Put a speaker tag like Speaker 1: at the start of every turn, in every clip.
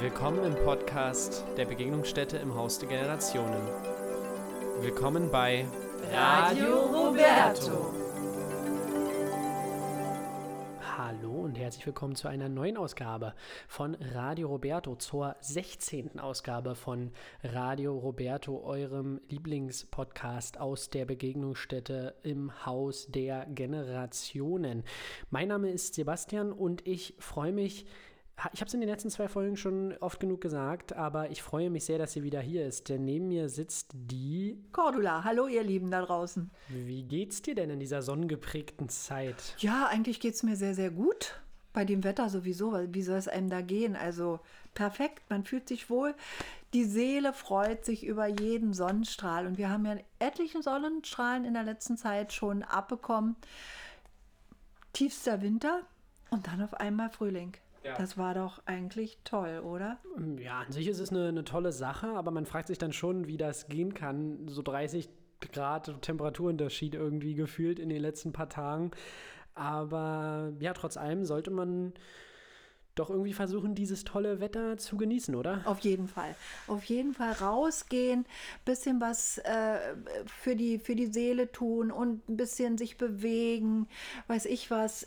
Speaker 1: Willkommen im Podcast der Begegnungsstätte im Haus der Generationen. Willkommen bei
Speaker 2: Radio Roberto.
Speaker 1: Hallo und herzlich willkommen zu einer neuen Ausgabe von Radio Roberto, zur 16. Ausgabe von Radio Roberto, eurem Lieblingspodcast aus der Begegnungsstätte im Haus der Generationen. Mein Name ist Sebastian und ich freue mich, ich habe es in den letzten zwei Folgen schon oft genug gesagt, aber ich freue mich sehr, dass sie wieder hier ist, denn neben mir sitzt die
Speaker 2: Cordula. Hallo, ihr Lieben da draußen.
Speaker 1: Wie geht's dir denn in dieser sonnengeprägten Zeit?
Speaker 2: Ja, eigentlich geht es mir sehr, sehr gut. Bei dem Wetter sowieso, weil wie soll es einem da gehen? Also perfekt, man fühlt sich wohl. Die Seele freut sich über jeden Sonnenstrahl. Und wir haben ja etlichen Sonnenstrahlen in der letzten Zeit schon abbekommen. Tiefster Winter und dann auf einmal Frühling. Ja. Das war doch eigentlich toll, oder?
Speaker 1: Ja, an sich ist es eine, eine tolle Sache, aber man fragt sich dann schon, wie das gehen kann. So 30 Grad Temperaturunterschied irgendwie gefühlt in den letzten paar Tagen. Aber ja, trotz allem sollte man doch irgendwie versuchen, dieses tolle Wetter zu genießen, oder?
Speaker 2: Auf jeden Fall. Auf jeden Fall rausgehen, bisschen was äh, für, die, für die Seele tun und ein bisschen sich bewegen, weiß ich was,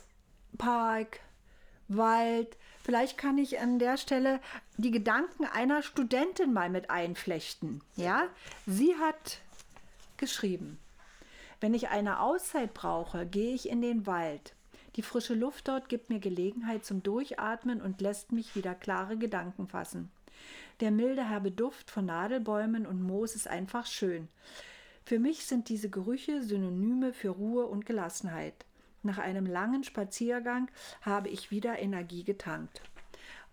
Speaker 2: Park, Wald. Vielleicht kann ich an der Stelle die Gedanken einer Studentin mal mit einflechten. Ja, sie hat geschrieben: Wenn ich eine Auszeit brauche, gehe ich in den Wald. Die frische Luft dort gibt mir Gelegenheit zum Durchatmen und lässt mich wieder klare Gedanken fassen. Der milde herbe Duft von Nadelbäumen und Moos ist einfach schön. Für mich sind diese Gerüche Synonyme für Ruhe und Gelassenheit. Nach einem langen Spaziergang habe ich wieder Energie getankt.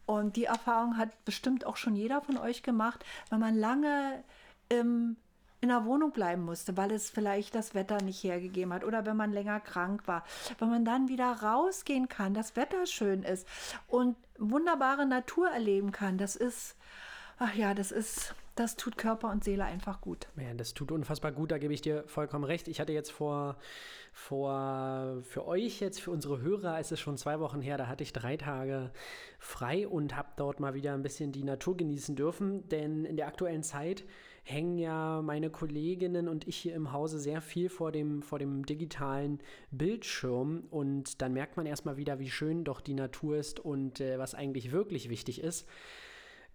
Speaker 2: Und die Erfahrung hat bestimmt auch schon jeder von euch gemacht, wenn man lange im, in der Wohnung bleiben musste, weil es vielleicht das Wetter nicht hergegeben hat oder wenn man länger krank war. Wenn man dann wieder rausgehen kann, das Wetter schön ist und wunderbare Natur erleben kann, das ist, ach ja, das ist das tut Körper und Seele einfach gut.
Speaker 1: Ja, das tut unfassbar gut, da gebe ich dir vollkommen recht. Ich hatte jetzt vor, vor, für euch jetzt, für unsere Hörer, ist es schon zwei Wochen her, da hatte ich drei Tage frei und habe dort mal wieder ein bisschen die Natur genießen dürfen, denn in der aktuellen Zeit hängen ja meine Kolleginnen und ich hier im Hause sehr viel vor dem, vor dem digitalen Bildschirm und dann merkt man erstmal wieder, wie schön doch die Natur ist und äh, was eigentlich wirklich wichtig ist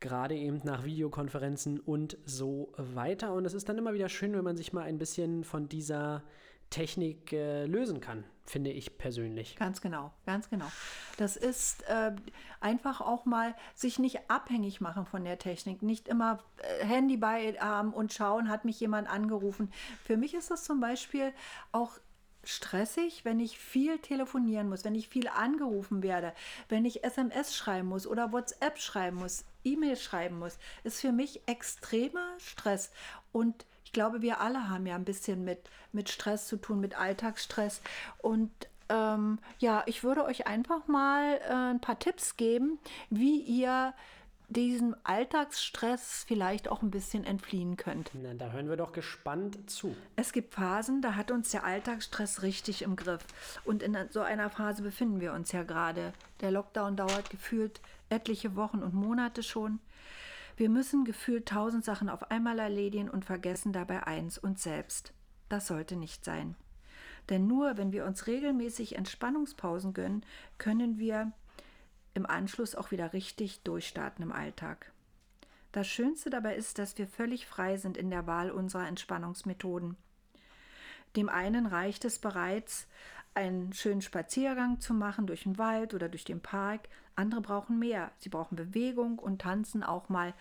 Speaker 1: gerade eben nach Videokonferenzen und so weiter. Und es ist dann immer wieder schön, wenn man sich mal ein bisschen von dieser Technik äh, lösen kann, finde ich persönlich.
Speaker 2: Ganz genau, ganz genau. Das ist äh, einfach auch mal sich nicht abhängig machen von der Technik, nicht immer äh, Handy bei haben und schauen, hat mich jemand angerufen. Für mich ist das zum Beispiel auch stressig, wenn ich viel telefonieren muss, wenn ich viel angerufen werde, wenn ich SMS schreiben muss oder WhatsApp schreiben muss, E-Mail schreiben muss, ist für mich extremer Stress. Und ich glaube, wir alle haben ja ein bisschen mit, mit Stress zu tun, mit Alltagsstress. Und ähm, ja, ich würde euch einfach mal äh, ein paar Tipps geben, wie ihr diesem Alltagsstress vielleicht auch ein bisschen entfliehen könnt.
Speaker 1: Na, da hören wir doch gespannt zu.
Speaker 2: Es gibt Phasen, da hat uns der Alltagsstress richtig im Griff. Und in so einer Phase befinden wir uns ja gerade. Der Lockdown dauert gefühlt etliche Wochen und Monate schon. Wir müssen gefühlt tausend Sachen auf einmal erledigen und vergessen dabei eins, uns selbst. Das sollte nicht sein. Denn nur wenn wir uns regelmäßig Entspannungspausen gönnen, können wir im Anschluss auch wieder richtig durchstarten im Alltag. Das Schönste dabei ist, dass wir völlig frei sind in der Wahl unserer Entspannungsmethoden. Dem einen reicht es bereits, einen schönen Spaziergang zu machen durch den Wald oder durch den Park. Andere brauchen mehr. Sie brauchen Bewegung und tanzen auch mal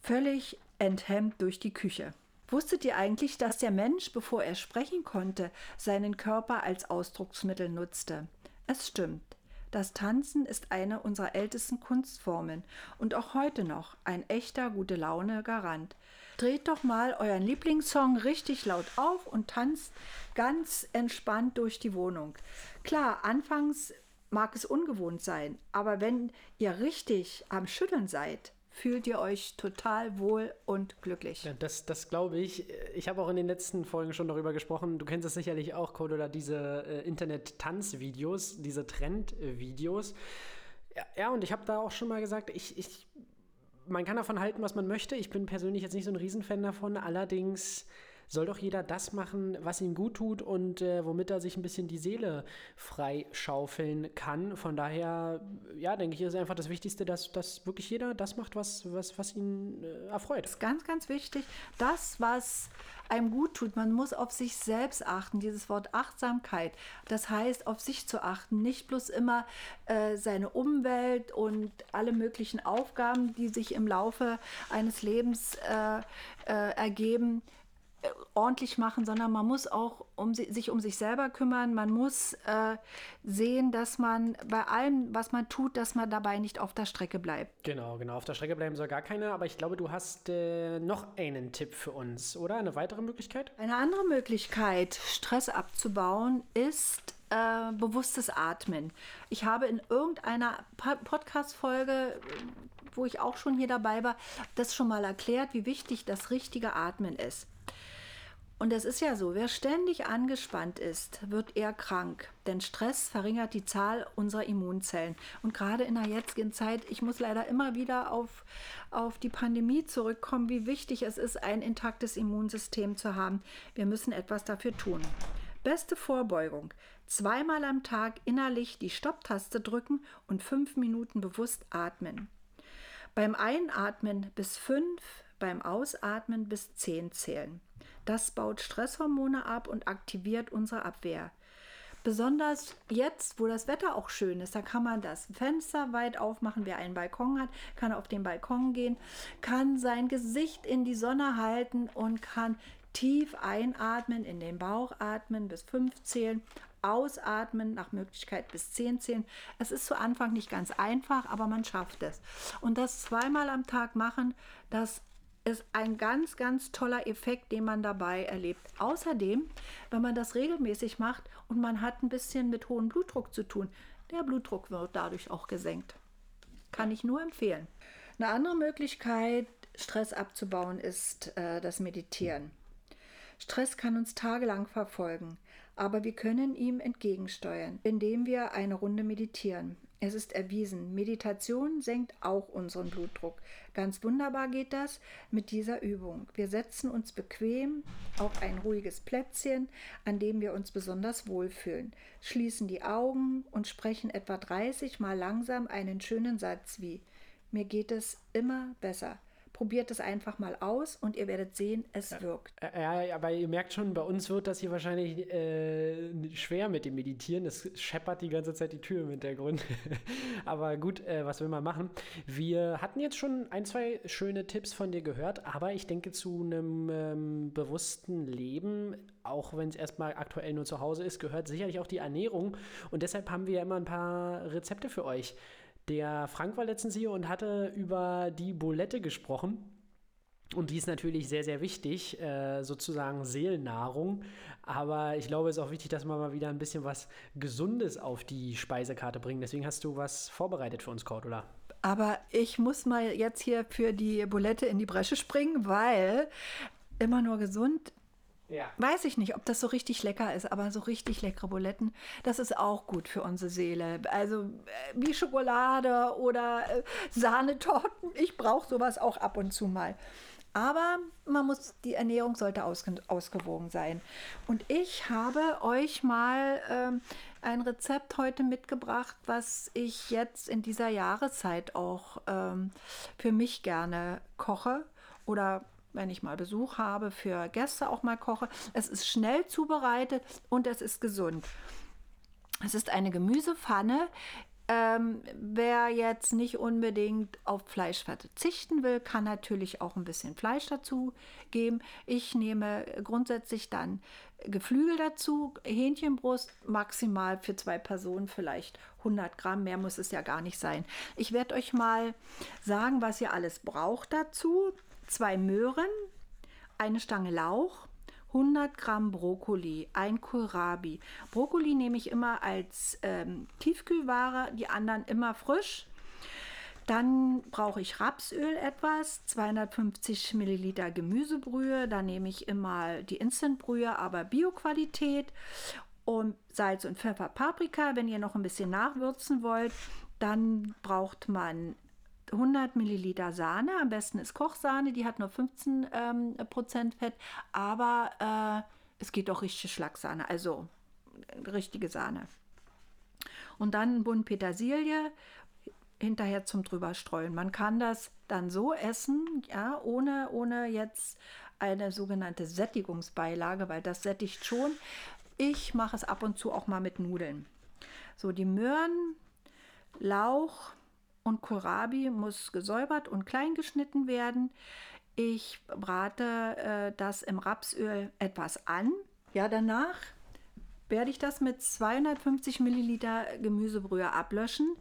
Speaker 2: völlig enthemmt durch die Küche. Wusstet ihr eigentlich, dass der Mensch, bevor er sprechen konnte, seinen Körper als Ausdrucksmittel nutzte? Es stimmt. Das Tanzen ist eine unserer ältesten Kunstformen und auch heute noch ein echter gute Laune Garant. Dreht doch mal euren Lieblingssong richtig laut auf und tanzt ganz entspannt durch die Wohnung. Klar, anfangs mag es ungewohnt sein, aber wenn ihr richtig am Schütteln seid, fühlt ihr euch total wohl und glücklich.
Speaker 1: Ja, das, das glaube ich. Ich habe auch in den letzten Folgen schon darüber gesprochen. Du kennst es sicherlich auch, oder diese äh, Internet-Tanzvideos, diese Trendvideos. Ja, ja, und ich habe da auch schon mal gesagt, ich, ich man kann davon halten, was man möchte. Ich bin persönlich jetzt nicht so ein Riesenfan davon. Allerdings soll doch jeder das machen, was ihm gut tut und äh, womit er sich ein bisschen die Seele freischaufeln kann. Von daher, ja, denke ich, ist einfach das Wichtigste, dass, dass wirklich jeder das macht, was, was, was ihn äh, erfreut.
Speaker 2: Das ist ganz, ganz wichtig. Das, was einem gut tut. Man muss auf sich selbst achten. Dieses Wort Achtsamkeit, das heißt, auf sich zu achten, nicht bloß immer äh, seine Umwelt und alle möglichen Aufgaben, die sich im Laufe eines Lebens äh, äh, ergeben, ordentlich machen, sondern man muss auch um sich um sich selber kümmern. Man muss äh, sehen, dass man bei allem, was man tut, dass man dabei nicht auf der Strecke bleibt.
Speaker 1: Genau, genau. Auf der Strecke bleiben soll gar keine. Aber ich glaube, du hast äh, noch einen Tipp für uns, oder? Eine weitere Möglichkeit?
Speaker 2: Eine andere Möglichkeit, Stress abzubauen, ist äh, bewusstes Atmen. Ich habe in irgendeiner Podcast-Folge wo ich auch schon hier dabei war, das schon mal erklärt, wie wichtig das richtige Atmen ist. Und es ist ja so, wer ständig angespannt ist, wird eher krank, denn Stress verringert die Zahl unserer Immunzellen. Und gerade in der jetzigen Zeit, ich muss leider immer wieder auf, auf die Pandemie zurückkommen, wie wichtig es ist, ein intaktes Immunsystem zu haben. Wir müssen etwas dafür tun. Beste Vorbeugung. Zweimal am Tag innerlich die Stopptaste drücken und fünf Minuten bewusst atmen. Beim Einatmen bis fünf, beim Ausatmen bis zehn zählen. Das baut Stresshormone ab und aktiviert unsere Abwehr. Besonders jetzt, wo das Wetter auch schön ist, da kann man das Fenster weit aufmachen. Wer einen Balkon hat, kann auf den Balkon gehen, kann sein Gesicht in die Sonne halten und kann tief einatmen, in den Bauch atmen, bis fünf zählen, ausatmen, nach Möglichkeit bis zehn zählen. Es ist zu Anfang nicht ganz einfach, aber man schafft es. Und das zweimal am Tag machen, das ist ein ganz, ganz toller Effekt, den man dabei erlebt. Außerdem, wenn man das regelmäßig macht und man hat ein bisschen mit hohem Blutdruck zu tun, der Blutdruck wird dadurch auch gesenkt. Kann ich nur empfehlen. Eine andere Möglichkeit, Stress abzubauen, ist äh, das Meditieren. Stress kann uns tagelang verfolgen, aber wir können ihm entgegensteuern, indem wir eine Runde meditieren. Es ist erwiesen, Meditation senkt auch unseren Blutdruck. Ganz wunderbar geht das mit dieser Übung. Wir setzen uns bequem auf ein ruhiges Plätzchen, an dem wir uns besonders wohlfühlen, schließen die Augen und sprechen etwa 30 Mal langsam einen schönen Satz wie Mir geht es immer besser. Probiert es einfach mal aus und ihr werdet sehen, es
Speaker 1: ja.
Speaker 2: wirkt.
Speaker 1: Ja, aber ihr merkt schon, bei uns wird das hier wahrscheinlich äh, schwer mit dem Meditieren. Es scheppert die ganze Zeit die Tür im Hintergrund. aber gut, äh, was will man machen? Wir hatten jetzt schon ein, zwei schöne Tipps von dir gehört, aber ich denke, zu einem ähm, bewussten Leben, auch wenn es erstmal aktuell nur zu Hause ist, gehört sicherlich auch die Ernährung. Und deshalb haben wir ja immer ein paar Rezepte für euch. Der Frank war letztens hier und hatte über die Bulette gesprochen. Und die ist natürlich sehr, sehr wichtig, äh, sozusagen Seelennahrung. Aber ich glaube, es ist auch wichtig, dass wir mal wieder ein bisschen was Gesundes auf die Speisekarte bringen. Deswegen hast du was vorbereitet für uns, Cordula.
Speaker 2: Aber ich muss mal jetzt hier für die Bulette in die Bresche springen, weil immer nur gesund ja. Weiß ich nicht, ob das so richtig lecker ist, aber so richtig leckere Buletten, das ist auch gut für unsere Seele. Also äh, wie Schokolade oder äh, Sahnetorten, ich brauche sowas auch ab und zu mal. Aber man muss, die Ernährung sollte ausge, ausgewogen sein. Und ich habe euch mal ähm, ein Rezept heute mitgebracht, was ich jetzt in dieser Jahreszeit auch ähm, für mich gerne koche oder wenn ich mal Besuch habe, für Gäste auch mal koche. Es ist schnell zubereitet und es ist gesund. Es ist eine Gemüsepfanne. Ähm, wer jetzt nicht unbedingt auf Fleisch verzichten will, kann natürlich auch ein bisschen Fleisch dazu geben. Ich nehme grundsätzlich dann Geflügel dazu, Hähnchenbrust, maximal für zwei Personen vielleicht 100 Gramm, mehr muss es ja gar nicht sein. Ich werde euch mal sagen, was ihr alles braucht dazu zwei Möhren, eine Stange Lauch, 100 Gramm Brokkoli, ein Kohlrabi. Brokkoli nehme ich immer als ähm, Tiefkühlware, die anderen immer frisch. Dann brauche ich Rapsöl etwas, 250 Milliliter Gemüsebrühe. Da nehme ich immer die Instantbrühe, aber Bioqualität. Und Salz und Pfeffer, Paprika. Wenn ihr noch ein bisschen nachwürzen wollt, dann braucht man 100 Milliliter Sahne, am besten ist Kochsahne, die hat nur 15 ähm, Prozent Fett, aber äh, es geht auch richtig Schlagsahne, also richtige Sahne. Und dann ein Bund Petersilie hinterher zum drüberstreuen. Man kann das dann so essen, ja, ohne, ohne jetzt eine sogenannte Sättigungsbeilage, weil das sättigt schon. Ich mache es ab und zu auch mal mit Nudeln. So, die Möhren, Lauch und Kohlrabi muss gesäubert und klein geschnitten werden. Ich brate äh, das im Rapsöl etwas an. Ja, danach werde ich das mit 250 Milliliter Gemüsebrühe ablöschen.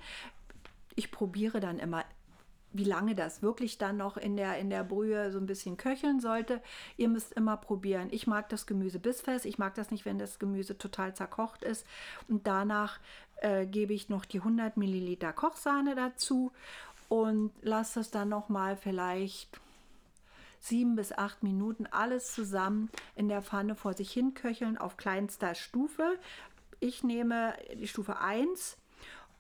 Speaker 2: Ich probiere dann immer wie lange das wirklich dann noch in der, in der Brühe so ein bisschen köcheln sollte. Ihr müsst immer probieren. Ich mag das Gemüse bissfest. Ich mag das nicht, wenn das Gemüse total zerkocht ist. Und danach äh, gebe ich noch die 100 Milliliter Kochsahne dazu und lasse es dann noch mal vielleicht sieben bis acht Minuten alles zusammen in der Pfanne vor sich hin köcheln auf kleinster Stufe. Ich nehme die Stufe 1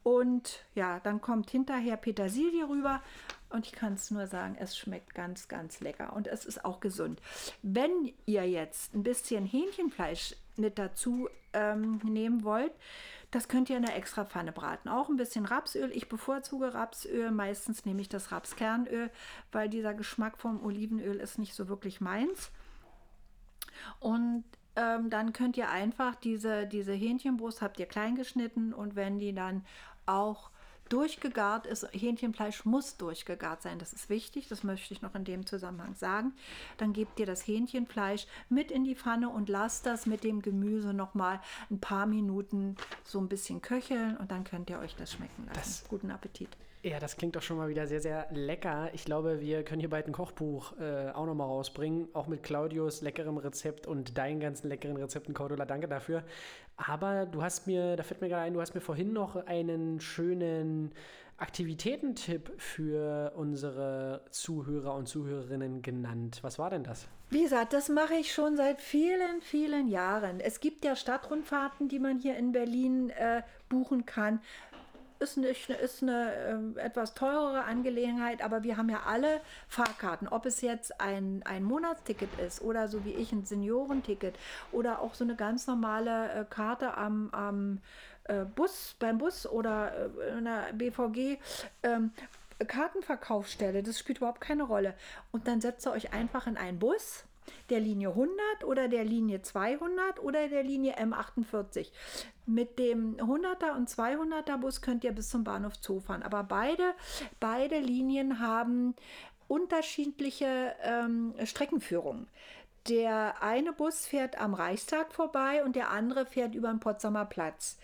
Speaker 2: und ja, dann kommt hinterher Petersilie rüber. Und ich kann es nur sagen, es schmeckt ganz, ganz lecker. Und es ist auch gesund. Wenn ihr jetzt ein bisschen Hähnchenfleisch mit dazu ähm, nehmen wollt, das könnt ihr in der extra Pfanne braten. Auch ein bisschen Rapsöl. Ich bevorzuge Rapsöl. Meistens nehme ich das Rapskernöl, weil dieser Geschmack vom Olivenöl ist nicht so wirklich meins. Und ähm, dann könnt ihr einfach diese, diese Hähnchenbrust habt ihr klein geschnitten und wenn die dann auch durchgegart ist. Hähnchenfleisch muss durchgegart sein. Das ist wichtig. Das möchte ich noch in dem Zusammenhang sagen. Dann gebt ihr das Hähnchenfleisch mit in die Pfanne und lasst das mit dem Gemüse noch mal ein paar Minuten so ein bisschen köcheln und dann könnt ihr euch das schmecken lassen. Das, Guten Appetit.
Speaker 1: Ja, das klingt doch schon mal wieder sehr, sehr lecker. Ich glaube, wir können hier bald ein Kochbuch äh, auch nochmal rausbringen, auch mit Claudius leckerem Rezept und deinen ganzen leckeren Rezepten, Cordula. Danke dafür. Aber du hast mir, da fällt mir gerade ein, du hast mir vorhin noch einen schönen Aktivitätentipp für unsere Zuhörer und Zuhörerinnen genannt. Was war denn das?
Speaker 2: Wie gesagt, das mache ich schon seit vielen, vielen Jahren. Es gibt ja Stadtrundfahrten, die man hier in Berlin äh, buchen kann ist eine, ist eine äh, etwas teurere Angelegenheit, aber wir haben ja alle Fahrkarten. Ob es jetzt ein, ein Monatsticket ist oder so wie ich ein Seniorenticket oder auch so eine ganz normale äh, Karte am, am äh, Bus, beim Bus oder äh, in der BVG. Ähm, Kartenverkaufsstelle, das spielt überhaupt keine Rolle. Und dann setzt ihr euch einfach in einen Bus der Linie 100 oder der Linie 200 oder der Linie M48. Mit dem 100er und 200er Bus könnt ihr bis zum Bahnhof Zoo fahren. Aber beide, beide Linien haben unterschiedliche ähm, Streckenführungen. Der eine Bus fährt am Reichstag vorbei und der andere fährt über den Potsdamer Platz.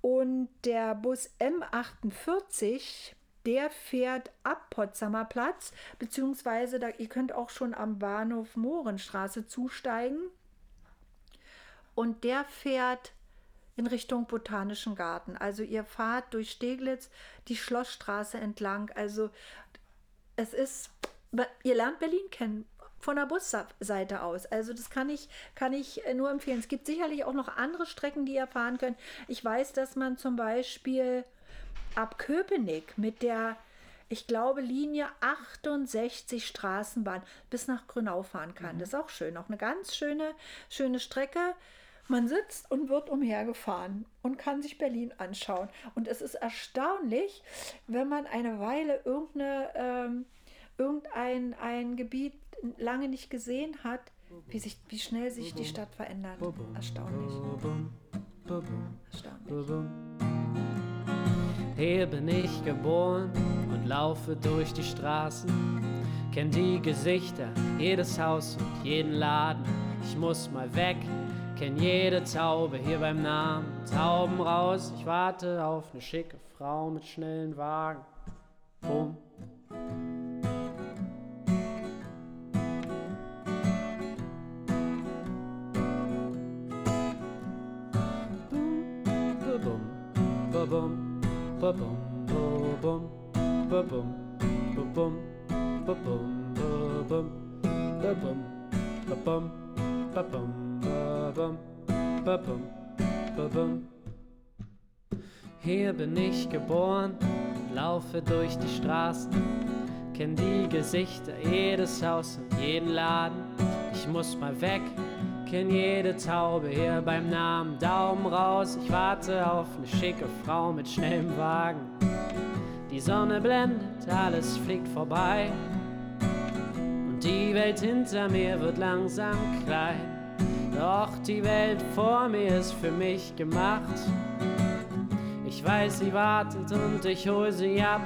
Speaker 2: Und der Bus M48 der fährt ab Potsdamer Platz, beziehungsweise da, ihr könnt auch schon am Bahnhof Mohrenstraße zusteigen. Und der fährt in Richtung Botanischen Garten. Also ihr fahrt durch Steglitz die Schlossstraße entlang. Also es ist, ihr lernt Berlin kennen von der Busseite aus. Also das kann ich, kann ich nur empfehlen. Es gibt sicherlich auch noch andere Strecken, die ihr fahren könnt. Ich weiß, dass man zum Beispiel ab Köpenick mit der, ich glaube, Linie 68 Straßenbahn bis nach Grünau fahren kann. Mhm. Das ist auch schön. Auch eine ganz schöne, schöne Strecke. Man sitzt und wird umhergefahren und kann sich Berlin anschauen. Und es ist erstaunlich, wenn man eine Weile irgendeine, ähm, irgendein ein Gebiet lange nicht gesehen hat, wie, sich, wie schnell sich die Stadt verändert. Erstaunlich. Erstaunlich.
Speaker 1: Hier bin ich geboren und laufe durch die Straßen. Kenn die Gesichter, jedes Haus und jeden Laden. Ich muss mal weg, kenn jede Taube hier beim Namen. Tauben raus, ich warte auf eine schicke Frau mit schnellen Wagen. Bumm. Hier bin ich geboren,
Speaker 3: laufe durch die Straßen, kenn die Gesichter, jedes Haus und jeden Laden. Ich muss mal weg, kenn jede Taube hier beim Namen. Daumen raus, ich warte auf eine schicke Frau mit schnellem Wagen. Die Sonne blendet, alles fliegt vorbei. Und die Welt hinter mir wird langsam klein. Doch die Welt vor mir ist für mich gemacht. Ich weiß, sie wartet und ich hol sie ab.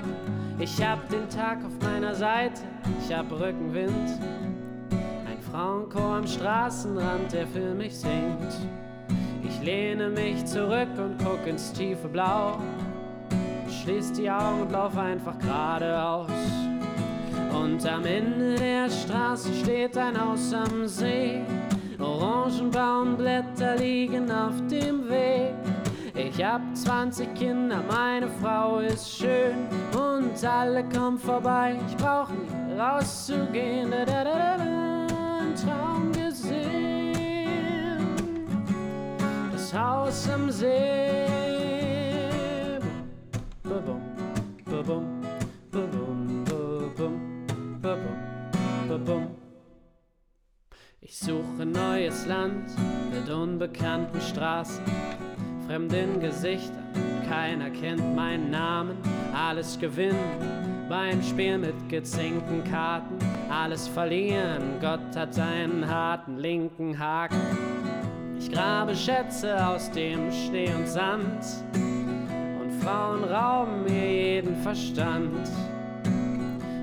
Speaker 3: Ich hab den Tag auf meiner Seite, ich hab Rückenwind. Frauenchor am Straßenrand, der für mich singt. Ich lehne mich zurück und guck ins tiefe Blau. Schließ die Augen und lauf einfach geradeaus. Und am Ende der Straße steht ein Haus am See. Orangenbaumblätter liegen auf dem Weg. Ich hab 20 Kinder, meine Frau ist schön und alle kommen vorbei. Ich brauch nie rauszugehen. Da, da, da, Traum gesehen, das Haus am See. Ba-bum, ba-bum, ba-bum, ba-bum, ba-bum, ba-bum. Ich suche neues Land mit unbekannten Straßen, fremden Gesichtern, keiner kennt meinen Namen. Alles gewinnen beim Spiel mit gezinkten Karten, alles verlieren, Gott hat einen harten linken Haken. Ich grabe Schätze aus dem Schnee und Sand und Frauen rauben mir jeden Verstand.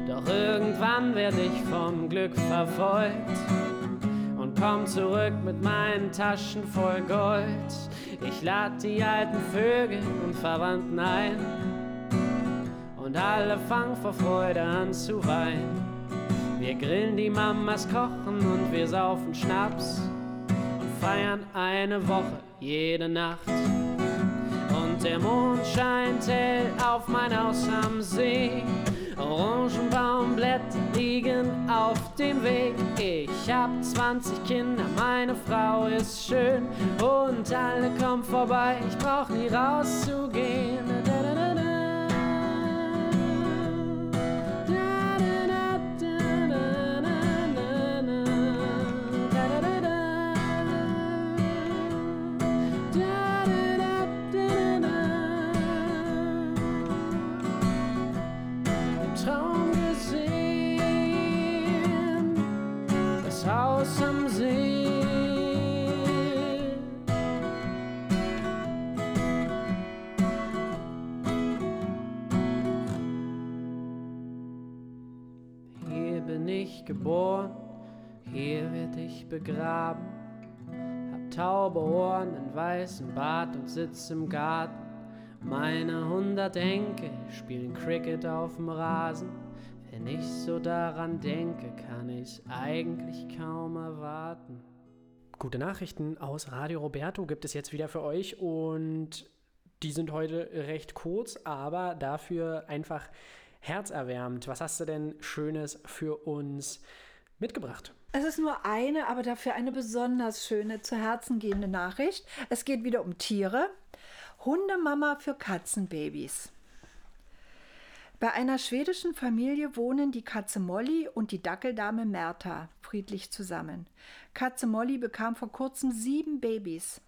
Speaker 3: Doch irgendwann werde ich vom Glück verfolgt und komm zurück mit meinen Taschen voll Gold. Ich lad die alten Vögel und Verwandten ein alle fangen vor Freude an zu weinen. Wir grillen die Mamas, kochen und wir saufen Schnaps und feiern eine Woche jede Nacht. Und der Mond scheint hell auf mein Haus am See. Orangenbaumblätter liegen auf dem Weg. Ich hab 20 Kinder, meine Frau ist schön und alle kommen vorbei. Ich brauch nie rauszugehen. Hier werd ich begraben. Hab taube Ohren, einen weißen Bart und sitz im Garten. Meine hundert Enkel spielen Cricket auf dem Rasen. Wenn ich so daran denke, kann ich's eigentlich kaum erwarten. Gute Nachrichten aus Radio Roberto gibt es jetzt wieder für euch und die sind heute recht kurz, aber dafür einfach herzerwärmend. Was hast du denn Schönes für uns mitgebracht?
Speaker 2: Es ist nur eine, aber dafür eine besonders schöne, zu Herzen gehende Nachricht. Es geht wieder um Tiere. Hundemama für Katzenbabys. Bei einer schwedischen Familie wohnen die Katze Molly und die Dackeldame Merta friedlich zusammen. Katze Molly bekam vor kurzem sieben Babys.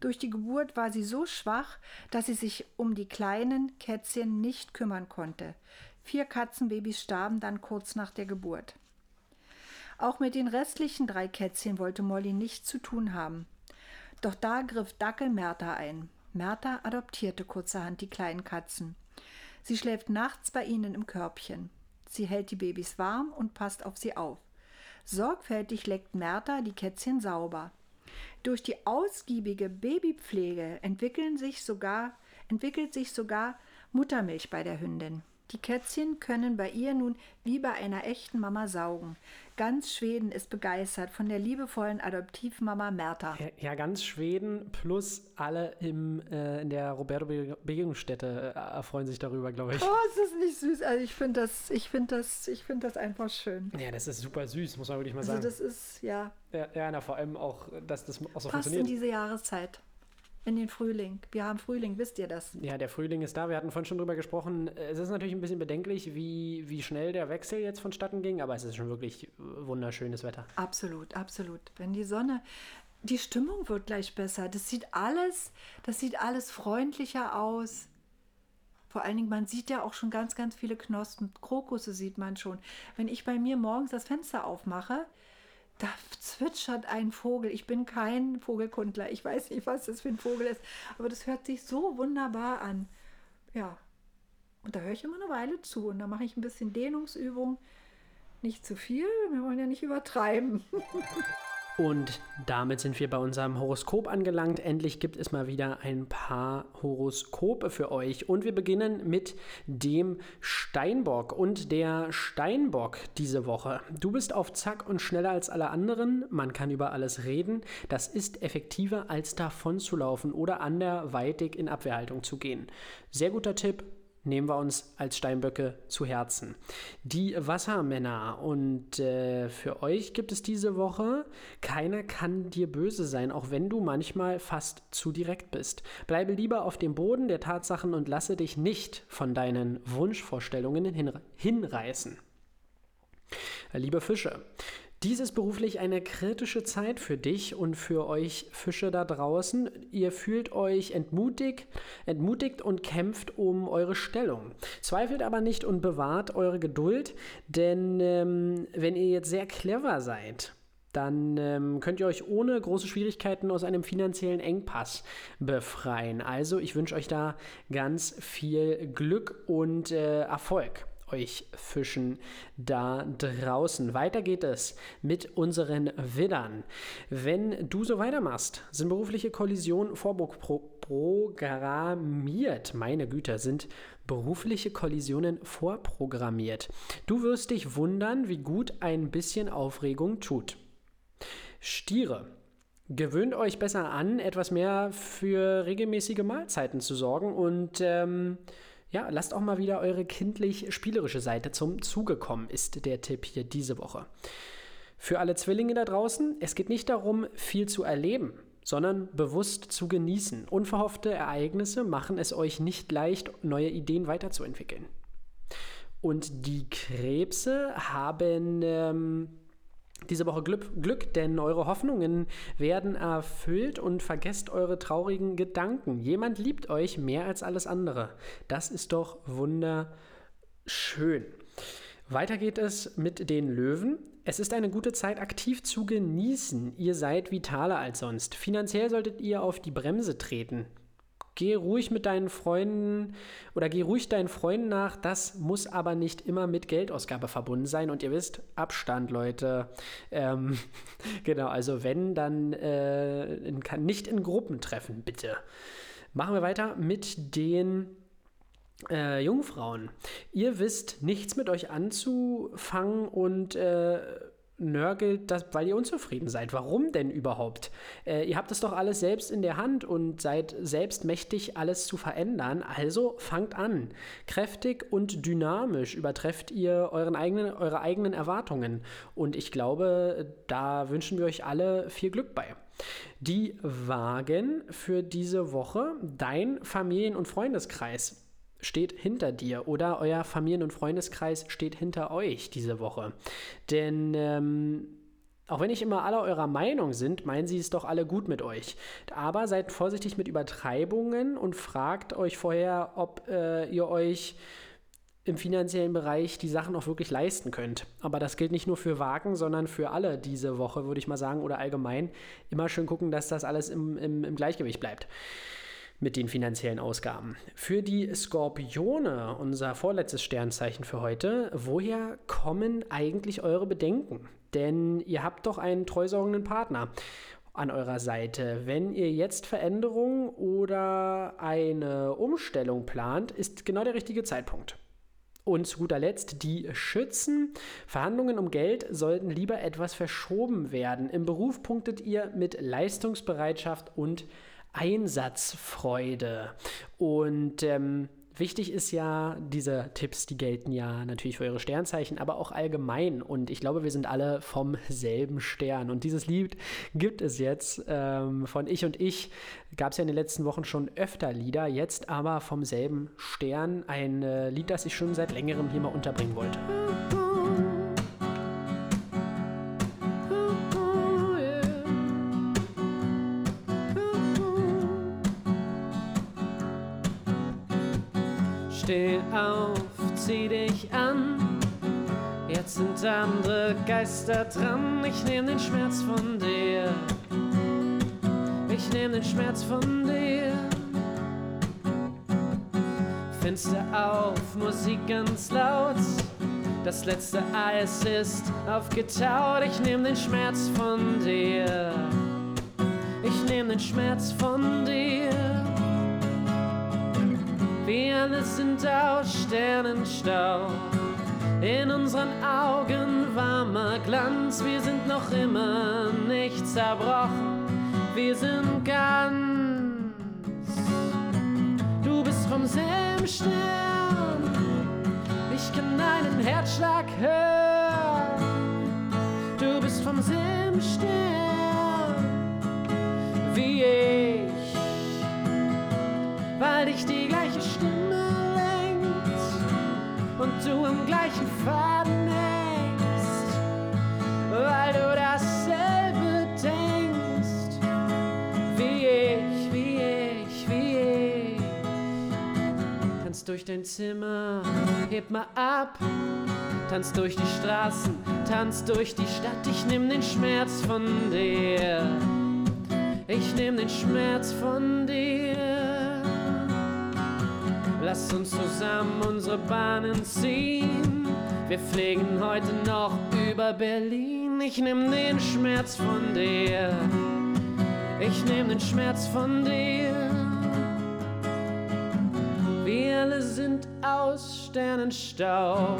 Speaker 2: Durch die Geburt war sie so schwach, dass sie sich um die kleinen Kätzchen nicht kümmern konnte. Vier Katzenbabys starben dann kurz nach der Geburt. Auch mit den restlichen drei Kätzchen wollte Molly nichts zu tun haben. Doch da griff Dackel Merta ein. Merta adoptierte kurzerhand die kleinen Katzen. Sie schläft nachts bei ihnen im Körbchen. Sie hält die Babys warm und passt auf sie auf. Sorgfältig leckt Merta die Kätzchen sauber. Durch die ausgiebige Babypflege entwickeln sich sogar, entwickelt sich sogar Muttermilch bei der Hündin. Die Kätzchen können bei ihr nun wie bei einer echten Mama saugen. Ganz Schweden ist begeistert von der liebevollen Adoptivmama Merta.
Speaker 3: Ja, ganz Schweden plus alle im, äh, in der Roberto-Begegnungsstätte äh, erfreuen sich darüber, glaube ich.
Speaker 2: Oh, ist das nicht süß? Also ich finde das, ich finde das, ich finde das einfach schön.
Speaker 3: Ja, das ist super süß, muss man wirklich mal
Speaker 2: Also
Speaker 3: sagen.
Speaker 2: das ist, ja,
Speaker 3: ja, ja na, vor allem auch, dass das auch so
Speaker 2: passt in
Speaker 3: funktioniert.
Speaker 2: diese Jahreszeit. In den Frühling. Wir haben Frühling, wisst ihr das?
Speaker 1: Ja, der Frühling ist da. Wir hatten vorhin schon drüber gesprochen. Es ist natürlich ein bisschen bedenklich, wie, wie schnell der Wechsel jetzt vonstatten ging, aber es ist schon wirklich wunderschönes Wetter.
Speaker 2: Absolut, absolut. Wenn die Sonne, die Stimmung wird gleich besser. Das sieht alles, das sieht alles freundlicher aus. Vor allen Dingen, man sieht ja auch schon ganz, ganz viele Knospen. Krokusse sieht man schon. Wenn ich bei mir morgens das Fenster aufmache, da zwitschert ein Vogel. Ich bin kein Vogelkundler. Ich weiß nicht, was das für ein Vogel ist. Aber das hört sich so wunderbar an. Ja. Und da höre ich immer eine Weile zu. Und da mache ich ein bisschen Dehnungsübung. Nicht zu viel. Wir wollen ja nicht übertreiben.
Speaker 1: Und damit sind wir bei unserem Horoskop angelangt. Endlich gibt es mal wieder ein paar Horoskope für euch. Und wir beginnen mit dem Steinbock. Und der Steinbock diese Woche. Du bist auf Zack und schneller als alle anderen. Man kann über alles reden. Das ist effektiver als davon zu laufen oder anderweitig in Abwehrhaltung zu gehen. Sehr guter Tipp nehmen wir uns als Steinböcke zu Herzen. Die Wassermänner. Und äh, für euch gibt es diese Woche, keiner kann dir böse sein, auch wenn du manchmal fast zu direkt bist. Bleibe lieber auf dem Boden der Tatsachen und lasse dich nicht von deinen Wunschvorstellungen hinreißen. Liebe Fische, dies ist beruflich eine kritische Zeit für dich und für euch Fische da draußen. Ihr fühlt euch entmutigt, entmutigt und kämpft um eure Stellung. Zweifelt aber nicht und bewahrt eure Geduld, denn ähm, wenn ihr jetzt sehr clever seid, dann ähm, könnt ihr euch ohne große Schwierigkeiten aus einem finanziellen Engpass befreien. Also ich wünsche euch da ganz viel Glück und äh, Erfolg euch Fischen da draußen. Weiter geht es mit unseren Widdern. Wenn du so weitermachst, sind berufliche Kollisionen vorprogrammiert. Meine Güter, sind berufliche Kollisionen vorprogrammiert. Du wirst dich wundern, wie gut ein bisschen Aufregung tut. Stiere. Gewöhnt euch besser an, etwas mehr für regelmäßige Mahlzeiten zu sorgen und ähm, ja, lasst auch mal wieder eure kindlich-spielerische Seite zum Zuge kommen, ist der Tipp hier diese Woche. Für alle Zwillinge da draußen, es geht nicht darum, viel zu erleben, sondern bewusst zu genießen. Unverhoffte Ereignisse machen es euch nicht leicht, neue Ideen weiterzuentwickeln. Und die Krebse haben ähm, diese Woche Glück, Glück, denn eure Hoffnungen werden erfüllt und vergesst eure traurigen Gedanken. Jemand liebt euch mehr als alles andere. Das ist doch wunderschön. Weiter geht es mit den Löwen. Es ist eine gute Zeit, aktiv zu genießen. Ihr seid vitaler als sonst. Finanziell solltet ihr auf die Bremse treten. Geh ruhig mit deinen Freunden oder geh ruhig deinen Freunden nach. Das muss aber nicht immer mit Geldausgabe verbunden sein. Und ihr wisst, Abstand, Leute. Ähm, genau, also wenn, dann äh, in, nicht in Gruppen treffen, bitte. Machen wir weiter mit den äh, Jungfrauen. Ihr wisst nichts mit euch anzufangen und äh, nörgelt, das, weil ihr unzufrieden seid. Warum denn überhaupt? Äh, ihr habt es doch alles selbst in der Hand und seid selbst mächtig, alles zu verändern. Also fangt an. Kräftig und dynamisch übertrefft ihr euren eigenen, eure eigenen Erwartungen. Und ich glaube, da wünschen wir euch alle viel Glück bei. Die Wagen für diese Woche, dein Familien- und Freundeskreis steht hinter dir oder euer Familien- und Freundeskreis steht hinter euch diese Woche. Denn ähm, auch wenn nicht immer alle eurer Meinung sind, meinen sie es doch alle gut mit euch. Aber seid vorsichtig mit Übertreibungen und fragt euch vorher, ob äh, ihr euch im finanziellen Bereich die Sachen auch wirklich leisten könnt. Aber das gilt nicht nur für Wagen, sondern für alle diese Woche, würde ich mal sagen, oder allgemein. Immer schön gucken, dass das alles im, im, im Gleichgewicht bleibt mit den finanziellen Ausgaben. Für die Skorpione, unser vorletztes Sternzeichen für heute, woher kommen eigentlich eure Bedenken? Denn ihr habt doch einen treusorgenden Partner an eurer Seite. Wenn ihr jetzt Veränderungen oder eine Umstellung plant, ist genau der richtige Zeitpunkt. Und zu guter Letzt die Schützen. Verhandlungen um Geld sollten lieber etwas verschoben werden. Im Beruf punktet ihr mit Leistungsbereitschaft und Einsatzfreude. Und ähm,
Speaker 3: wichtig ist ja, diese Tipps, die gelten ja natürlich für eure Sternzeichen, aber auch allgemein. Und ich glaube, wir sind alle vom selben Stern. Und dieses Lied gibt es jetzt ähm, von Ich und Ich. Gab es ja in den letzten Wochen schon öfter Lieder, jetzt aber vom selben Stern. Ein äh, Lied, das ich schon seit längerem hier mal unterbringen wollte. Steh auf, zieh dich an. Jetzt sind andere Geister dran. Ich nehm den Schmerz von dir. Ich nehm den Schmerz von dir. Fenster auf, Musik ganz laut. Das letzte Eis ist aufgetaut. Ich nehm den Schmerz von dir. Ich nehm den Schmerz von dir. Alle sind aus Sternenstaub. In unseren Augen warmer Glanz. Wir sind noch immer nicht zerbrochen. Wir sind ganz. Du bist vom selben Stern. Ich kann deinen Herzschlag hören. Du bist vom selben Stern wie ich weil dich die du am gleichen Faden hängst, weil du dasselbe denkst, wie ich, wie ich, wie ich. Tanz durch dein Zimmer, heb mal ab, tanz durch die Straßen, tanz durch die Stadt, ich nimm den Schmerz von dir. Ich nehm den Schmerz von dir. Lass uns zusammen unsere Bahnen ziehen. Wir fliegen heute noch über Berlin. Ich nehm den Schmerz von dir. Ich nehm den Schmerz von dir. Wir alle sind aus Sternenstaub.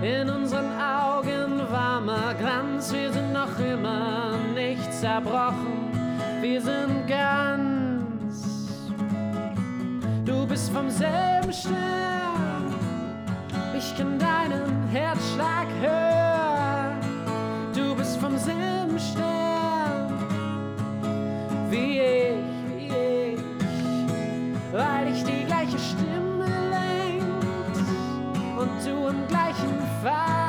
Speaker 3: In unseren Augen warmer Glanz. Wir sind noch immer nicht zerbrochen. Wir sind ganz. Du bist vom selben Stern. Ich kann deinen Herzschlag hören. Du bist vom selben Stern. Wie ich, wie ich. Weil ich die gleiche Stimme lenkt. Und du am gleichen Faden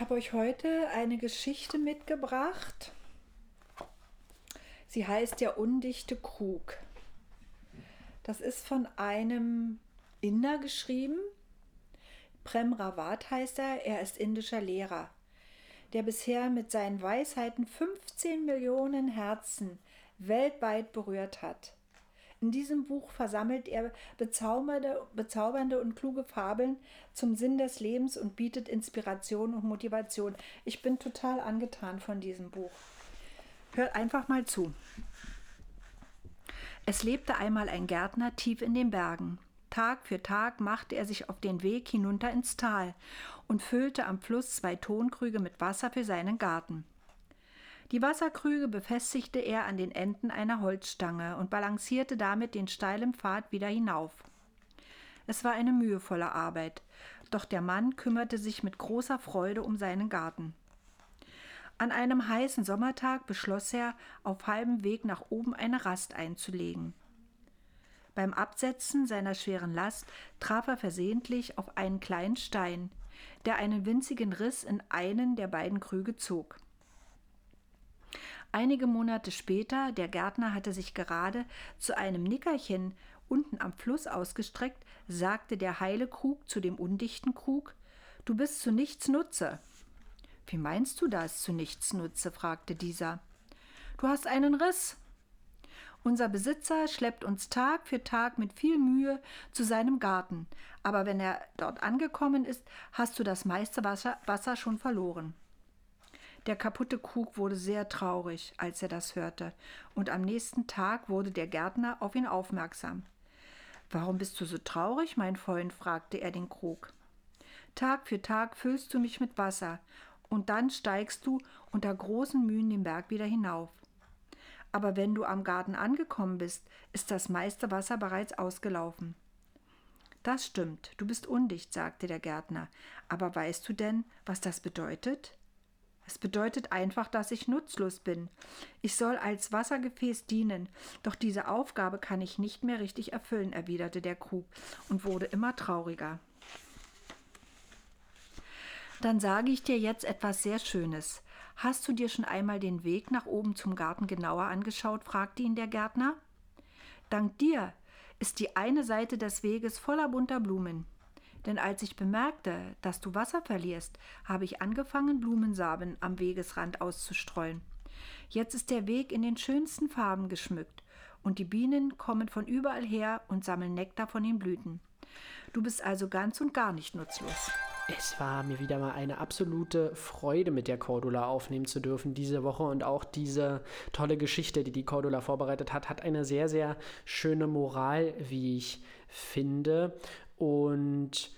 Speaker 3: ich
Speaker 2: habe euch heute eine Geschichte mitgebracht. Sie heißt Der undichte Krug. Das ist von einem Inder geschrieben. Prem Rawat heißt er. Er ist indischer Lehrer, der bisher mit seinen Weisheiten 15 Millionen Herzen weltweit berührt hat. In diesem Buch versammelt er bezaubernde, bezaubernde und kluge Fabeln zum Sinn des Lebens und bietet Inspiration und Motivation. Ich bin total angetan von diesem Buch. Hört einfach mal zu. Es lebte einmal ein Gärtner tief in den Bergen. Tag für Tag machte er sich auf den Weg hinunter ins Tal und füllte am Fluss zwei Tonkrüge mit Wasser für seinen Garten. Die Wasserkrüge befestigte er an den Enden einer Holzstange und balancierte damit den steilen Pfad wieder hinauf. Es war eine mühevolle Arbeit, doch der Mann kümmerte sich mit großer Freude um seinen Garten. An einem heißen Sommertag beschloss er, auf halbem Weg nach oben eine Rast einzulegen. Beim Absetzen seiner schweren Last traf er versehentlich auf einen kleinen Stein, der einen winzigen Riss in einen der beiden Krüge zog. Einige Monate später, der Gärtner hatte sich gerade zu einem Nickerchen unten am Fluss ausgestreckt, sagte der heile Krug zu dem undichten Krug: Du bist zu nichts Nutze. Wie meinst du das zu nichts nutze? fragte dieser. Du hast einen Riss. Unser Besitzer schleppt uns Tag für Tag mit viel Mühe zu seinem Garten, aber wenn er dort angekommen ist, hast du das meiste Wasser, Wasser schon verloren. Der kaputte Krug wurde sehr traurig, als er das hörte, und am nächsten Tag wurde der Gärtner auf ihn aufmerksam. Warum bist du so traurig, mein Freund? fragte er den Krug. Tag für Tag füllst du mich mit Wasser, und dann steigst du unter großen Mühen den Berg wieder hinauf. Aber wenn du am Garten angekommen bist, ist das meiste Wasser bereits ausgelaufen. Das stimmt, du bist undicht, sagte der Gärtner. Aber weißt du denn, was das bedeutet? Es bedeutet einfach, dass ich nutzlos bin. Ich soll als Wassergefäß dienen, doch diese Aufgabe kann ich nicht mehr richtig erfüllen, erwiderte der Krug und wurde immer trauriger. Dann sage ich dir jetzt etwas sehr Schönes. Hast du dir schon einmal den Weg nach oben zum Garten genauer angeschaut? fragte ihn der Gärtner. Dank dir ist die eine Seite des Weges voller bunter Blumen. Denn als ich bemerkte, dass du Wasser verlierst, habe ich angefangen, Blumensamen am Wegesrand auszustreuen. Jetzt ist der Weg in den schönsten Farben geschmückt, und die Bienen kommen von überall her und sammeln Nektar von den Blüten. Du bist also ganz und gar nicht nutzlos.
Speaker 1: Es war mir wieder mal eine absolute Freude, mit der Cordula aufnehmen zu dürfen diese Woche und auch diese tolle Geschichte, die die Cordula vorbereitet hat, hat eine sehr, sehr schöne Moral, wie ich finde. Und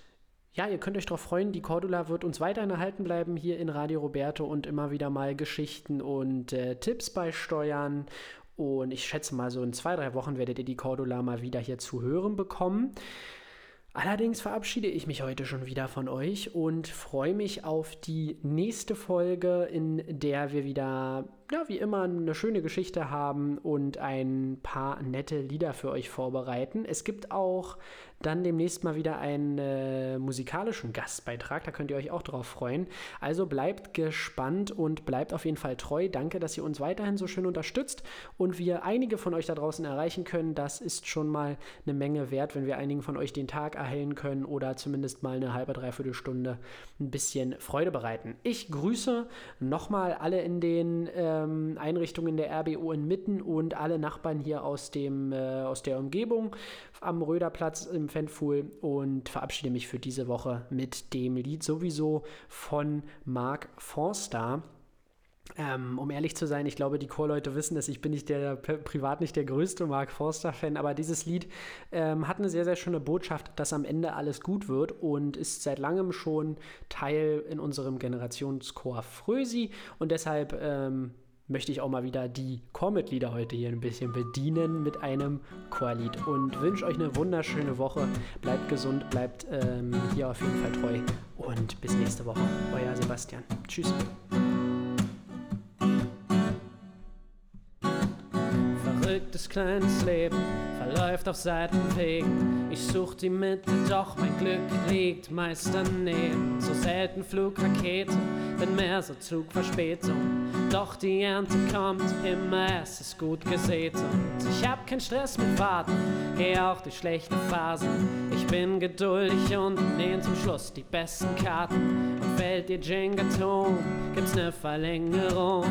Speaker 1: ja, ihr könnt euch darauf freuen, die Cordula wird uns weiterhin erhalten bleiben hier in Radio Roberto und immer wieder mal Geschichten und äh, Tipps beisteuern. Und ich schätze mal, so in zwei, drei Wochen werdet ihr die Cordula mal wieder hier zu hören bekommen. Allerdings verabschiede ich mich heute schon wieder von euch und freue mich auf die nächste Folge, in der wir wieder, ja, wie immer, eine schöne Geschichte haben und ein paar nette Lieder für euch vorbereiten. Es gibt auch dann demnächst mal wieder einen äh, musikalischen Gastbeitrag. Da könnt ihr euch auch drauf freuen. Also bleibt gespannt und bleibt auf jeden Fall treu. Danke, dass ihr uns weiterhin so schön unterstützt und wir einige von euch da draußen erreichen können. Das ist schon mal eine Menge wert, wenn wir einigen von euch den Tag erhellen können oder zumindest mal eine halbe, dreiviertel Stunde ein bisschen Freude bereiten. Ich grüße nochmal alle in den ähm, Einrichtungen der RBO in Mitten und alle Nachbarn hier aus, dem, äh, aus der Umgebung am Röderplatz im Fanfool und verabschiede mich für diese Woche mit dem Lied sowieso von Mark Forster. Ähm, um ehrlich zu sein, ich glaube, die Chorleute wissen es. Ich bin nicht der, privat nicht der größte Mark Forster-Fan, aber dieses Lied ähm, hat eine sehr, sehr schöne Botschaft, dass am Ende alles gut wird und ist seit langem schon Teil in unserem Generationschor Frösi. Und deshalb ähm, möchte ich auch mal wieder die Chormitglieder heute hier ein bisschen bedienen mit einem Chorlied und wünsche euch eine wunderschöne Woche. Bleibt gesund, bleibt ähm, hier auf jeden Fall treu und bis nächste Woche. Euer Sebastian. Tschüss. Kleines Leben verläuft auf Seitenwegen. Ich such die Mitte, doch mein Glück liegt meist daneben. So selten Flugrakete, wenn mehr so Zugverspätung. Doch die Ernte kommt immer, es ist gut gesät. Und ich hab keinen Stress mit Warten, geh auch durch schlechte Phasen. Ich bin geduldig und nehm zum Schluss die besten Karten. Und fällt dir Jenga-Ton, gibt's ne Verlängerung.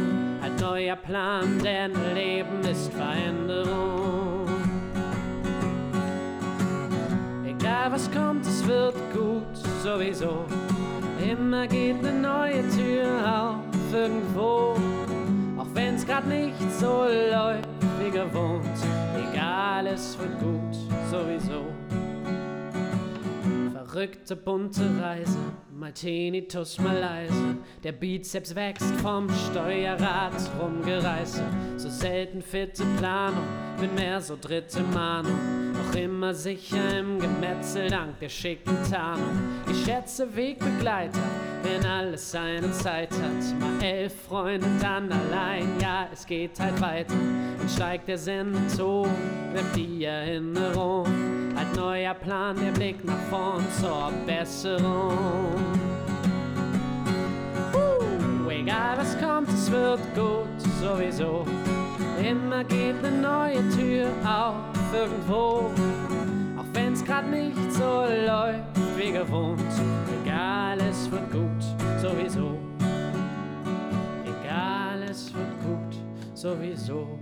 Speaker 1: Ein neuer Plan, denn Leben ist Veränderung. Egal was kommt, es wird gut, sowieso. Immer geht ne neue Tür auf irgendwo. Auch wenn's grad nicht so läuft wie gewohnt. Egal, es wird gut, Verrückte bunte Reise, mal Tinnitus, mal leise. Der Bizeps wächst vom Steuerrad rumgereiße. So selten fitte Planung, bin mehr so dritte Mahnung noch immer sicher im Gemetzel dank der schicken Tarnung. Ich schätze Wegbegleiter, wenn alles seine Zeit hat. Mal elf Freunde, dann allein, ja, es geht halt weiter. Und steigt der Sendeton, bleibt die Erinnerung. Ein neuer Plan, der Blick nach vorn zur Besserung. Uh, egal was kommt, es wird gut, sowieso. Immer geht eine neue Tür auf irgendwo. Auch wenn's grad nicht so läuft wie gewohnt. Egal, es wird gut, sowieso.
Speaker 3: Egal, es wird gut, sowieso.